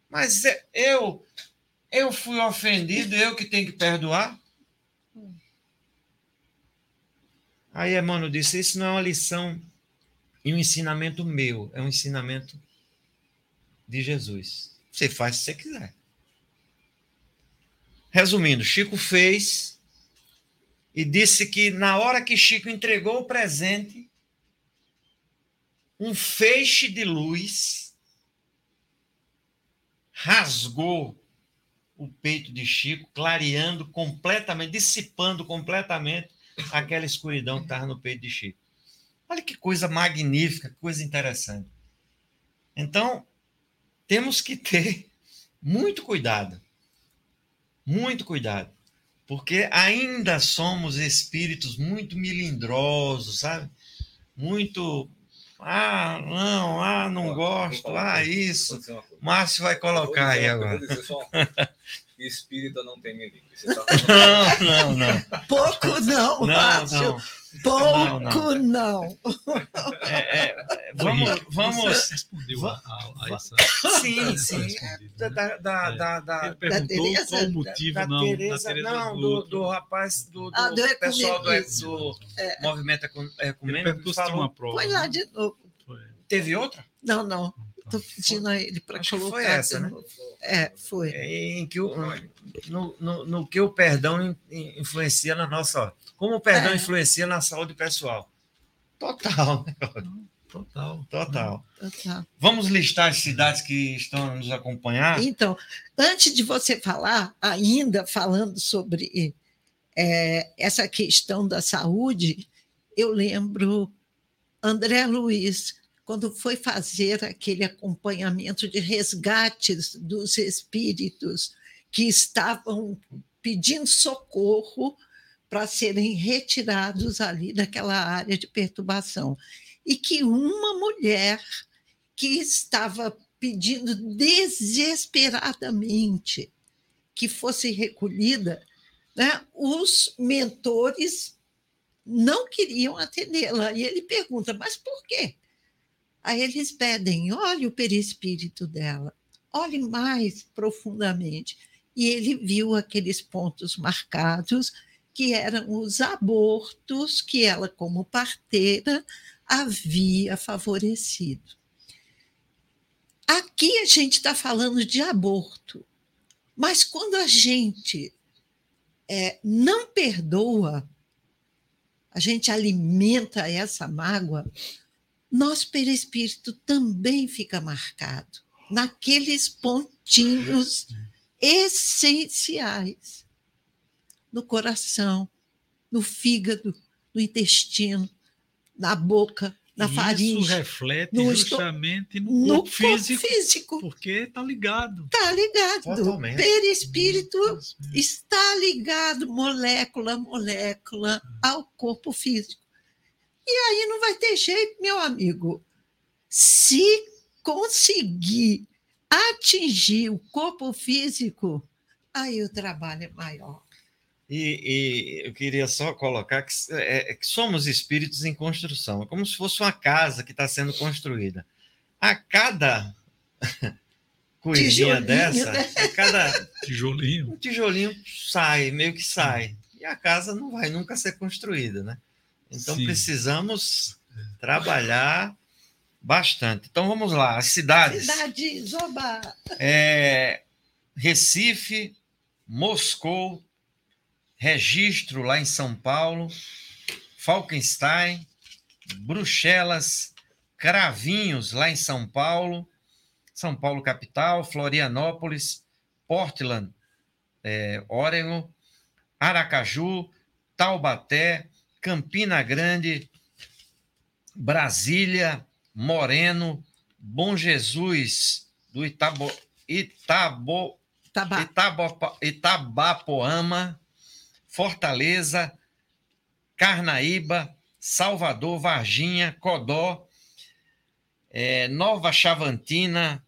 Mas é- eu eu fui ofendido, eu que tenho que perdoar? Aí Emmanuel disse: Isso não é uma lição e um ensinamento meu, é um ensinamento de Jesus. Você faz se você quiser. Resumindo, Chico fez e disse que na hora que Chico entregou o presente, um feixe de luz rasgou o peito de Chico, clareando completamente, dissipando completamente aquela escuridão que estava no peito de Chico. Olha que coisa magnífica, que coisa interessante. Então, temos que ter muito cuidado. Muito cuidado. Porque ainda somos espíritos muito melindrosos, sabe? Muito. Ah, não, ah, não gosto, ah, isso. Márcio vai colocar aí agora. Espírita não tem tá falando [laughs] Não, não, não. Pouco não, Não, Márcio. não. Pouco Não, não. É, é, vamos, Henrique, vamos. Você respondeu a, a- a essa. Sim, sim. Da, né? da, É. da, da, Ele perguntou qual o motivo, da não. Tereza, da Tereza não, do do, do rapaz, do, do, Ah, do pessoal do, do movimento Ecu- Ele ecumênico perguntou que se tinha falou. uma prova. Põe lá né? de novo. Foi. Teve outra? Não, não. Estou pedindo a ele para colocar. foi essa, né? É, foi. Em que o, no, no, no que o perdão in- in- influencia na nossa. Como o perdão É. influencia na saúde pessoal. Total, né? Total. Total. Tá. Vamos listar as cidades que estão a nos acompanhar. Então, antes de você falar, ainda falando sobre é, essa questão da saúde, eu lembro André Luiz, quando foi fazer aquele acompanhamento de resgates dos espíritos que estavam pedindo socorro para serem retirados ali daquela área de perturbação. E que uma mulher que estava pedindo desesperadamente que fosse recolhida, né, os mentores não queriam atendê-la. E ele pergunta, mas por quê? Aí eles pedem, olhe o perispírito dela, olhe mais profundamente. E ele viu aqueles pontos marcados, que eram os abortos que ela, como parteira, havia favorecido. Aqui a gente está falando de aborto, mas quando a gente é, não perdoa, a gente alimenta essa mágoa, nosso perispírito também fica marcado naqueles pontinhos essenciais no coração, no fígado, no intestino, na boca, na Isso faringe, reflete no justamente no, no corpo físico, corpo físico. porque está ligado. Está ligado. Totalmente. Perispírito está ligado molécula a molécula ao corpo físico. E aí não vai ter jeito, meu amigo. Se conseguir atingir o corpo físico, aí o trabalho é maior. E, e eu queria só colocar que, é, é que somos espíritos em construção. É como se fosse uma casa que está sendo construída. A cada [laughs] coisinha Tijolinho, dessa, né? a cada Tijolinho. um tijolinho sai, meio que sai. E a casa não vai nunca ser construída, né? Então Sim. precisamos trabalhar bastante. Então vamos lá, as cidades. Cidade Zoba. É, Recife, Moscou, Registro lá em São Paulo, Falkenstein, Bruxelas, Cravinhos lá em São Paulo, São Paulo capital, Florianópolis, Portland, é, Oregon, Aracaju, Taubaté, Campina Grande, Brasília, Moreno, Bom Jesus do Itabo, Itabo, Itabapoama, Fortaleza, Carnaíba, Salvador, Varginha, Codó, eh, Nova Chavantina,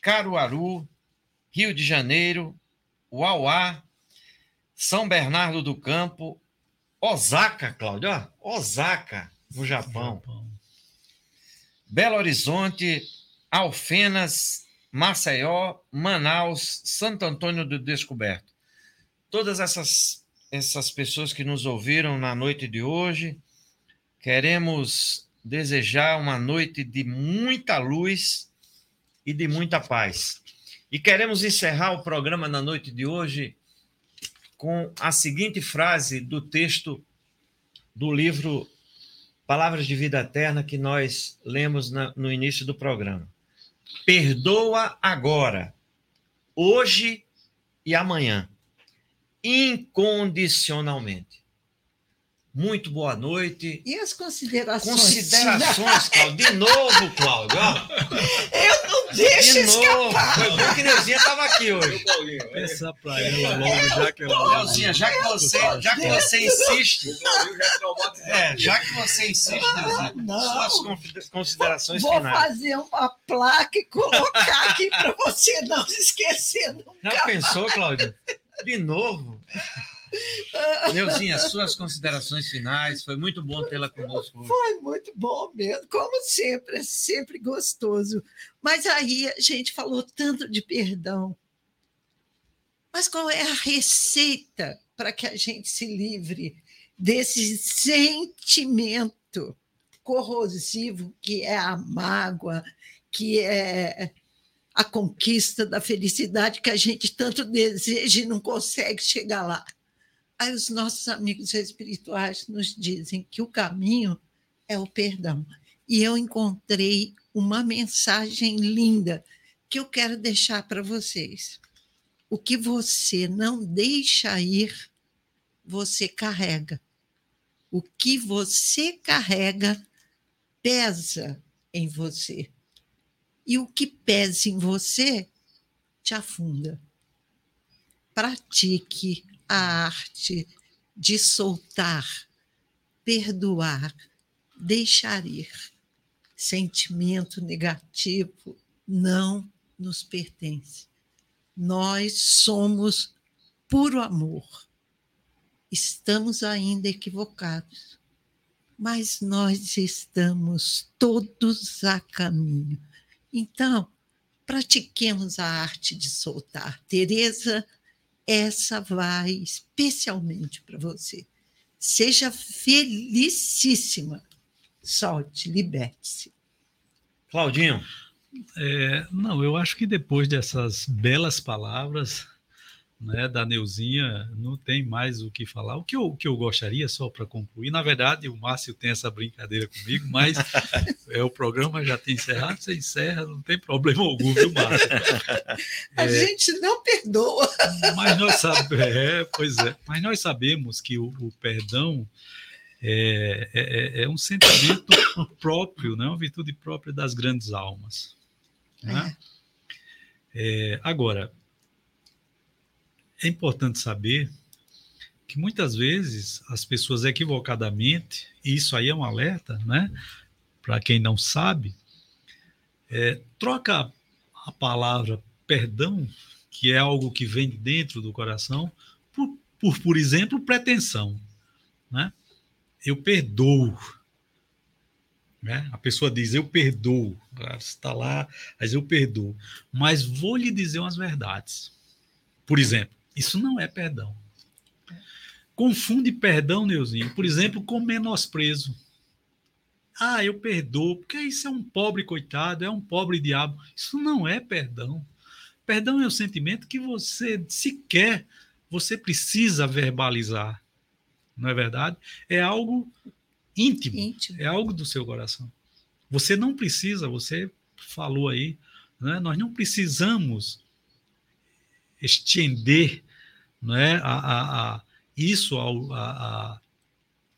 Caruaru, Rio de Janeiro, Uauá, São Bernardo do Campo, Osaka, Cláudio, Osaka, no Japão. Belo Horizonte, Alfenas, Maceió, Manaus, Santo Antônio do Descoberto. Todas essas, essas pessoas que nos ouviram na noite de hoje, queremos desejar uma noite de muita luz e de muita paz. E queremos encerrar o programa na noite de hoje com a seguinte frase do texto do livro Palavras de Vida Eterna que nós lemos no início do programa. Perdoa agora, hoje e amanhã, incondicionalmente. Muito boa noite. E as considerações? Considerações, Cláudio. De novo, Cláudio. Eu não deixo De novo. escapar. Foi bom que Neuzinha estava aqui hoje. É, Peça para ela logo, já que ela. Neuzinha, já que você, já que você insiste, é é, já que você insiste, Neuzinha, Não. suas considerações Vou finais. fazer uma placa e colocar aqui para você não se esquecer nunca. Já pensou, Cláudio? De novo? [laughs] Neuzinha, suas considerações finais. Foi muito bom tê-la conosco hoje. Foi muito bom mesmo, como sempre, é sempre gostoso. Mas aí a gente falou tanto de perdão. Mas qual é a receita para que a gente se livre desse sentimento corrosivo que é a mágoa, que é a conquista da felicidade que a gente tanto deseja e não consegue chegar lá. Aí os nossos amigos espirituais nos dizem que o caminho é o perdão. E eu encontrei uma mensagem linda que eu quero deixar para vocês. O que você não deixa ir, você carrega. O que você carrega pesa em você. E o que pesa em você te afunda. Pratique a arte de soltar, perdoar, deixar ir. Sentimento negativo não nos pertence. Nós somos puro amor. Estamos ainda equivocados, mas nós estamos todos a caminho. Então, pratiquemos a arte de soltar. Tereza, essa vai especialmente para você. Seja felicíssima. Solte, liberte-se. Claudinho. É, não, eu acho que depois dessas belas palavras, né, da Neuzinha, não tem mais o que falar. O que eu, o que eu gostaria, só para concluir, na verdade, o Márcio tem essa brincadeira comigo, mas [laughs] é, o programa já tem encerrado, você encerra, não tem problema algum, viu, Márcio? [laughs] A é, gente não perdoa. Mas nós sabemos, é, pois é, mas nós sabemos que o, o perdão é, é, é, é, um sentimento próprio, né, uma virtude própria das grandes almas. Né? É, agora, é importante saber que muitas vezes as pessoas equivocadamente, e isso aí é um alerta, né? Para quem não sabe, é, troca a palavra perdão, que é algo que vem dentro do coração, por, por, por exemplo, pretensão. Né? Eu perdoo. Né? A pessoa diz, eu perdoo. Está lá, mas eu perdoo. Mas vou lhe dizer umas verdades. Por exemplo, isso não é perdão. Confunde perdão, Neuzinho, por exemplo, com menosprezo. Ah, eu perdoo, porque isso é um pobre coitado, é um pobre diabo. Isso não é perdão. Perdão é o sentimento que você sequer você precisa verbalizar. Não é verdade? É algo íntimo, íntimo. é algo do seu coração. Você não precisa, você falou aí, né? nós não precisamos estender né, a, a, a isso ao, a,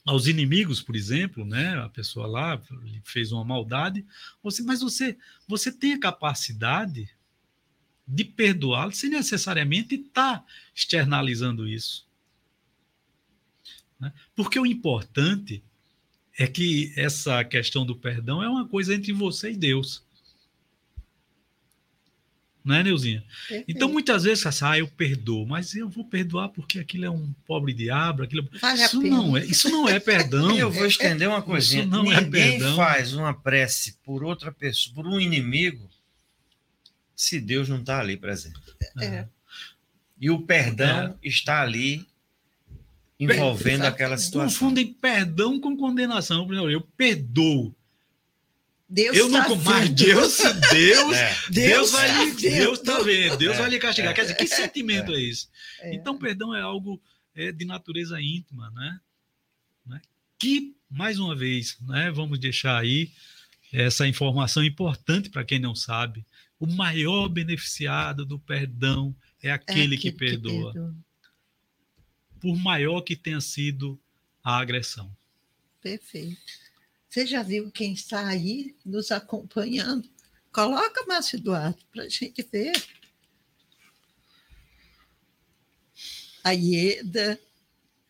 aos inimigos, por exemplo, né? A pessoa lá fez uma maldade, você, mas você, você tem a capacidade de perdoá-lo sem necessariamente estar tá externalizando isso. Né? Porque o importante é que essa questão do perdão é uma coisa entre você e Deus né, Neuzinha? Perfeito. Então, muitas vezes, assim, ah, eu perdoo, mas eu vou perdoar porque aquilo é um pobre diabo, aquilo... Vale isso, não é, isso não é perdão. eu vou estender uma coisinha. Isso não é Ninguém é perdão. faz uma prece por outra pessoa, por um inimigo, se Deus não está ali presente. É. E o perdão é. está ali envolvendo aquela situação. Confundem perdão com condenação. Eu perdoo Deus eu não tá mais Deus, [laughs] Deus, é. Deus, Deus vai tá lhe, Deus tá vendo, Deus é. vai lhe castigar. É. Quer dizer, que sentimento é, é esse? É. Então, perdão é algo é, de natureza íntima, né? né? Que mais uma vez, né? Vamos deixar aí essa informação importante para quem não sabe. O maior beneficiado do perdão é aquele, que, perdoa, que perdoa, por maior que tenha sido a agressão. Perfeito. Você já viu quem está aí nos acompanhando? Coloca, Márcio Eduardo, para a gente ver. A Ieda.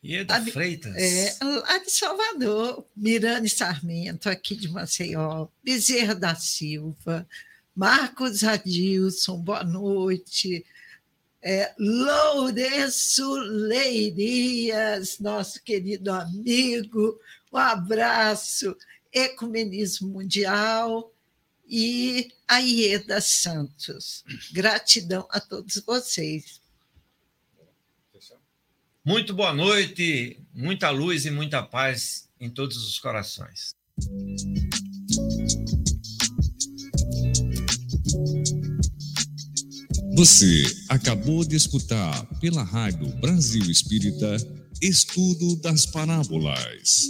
Ieda a, Freitas. É, lá de Salvador. Mirane Sarmento, aqui de Maceió. Bezerra da Silva. Marcos Adilson, boa noite. É, Lourenço Leirias, nosso querido amigo, um abraço ecumenismo mundial e a Ieda Santos. Gratidão a todos vocês. Muito boa noite, muita luz e muita paz em todos os corações. Você acabou de escutar pela Rádio Brasil Espírita Estudo das Parábolas.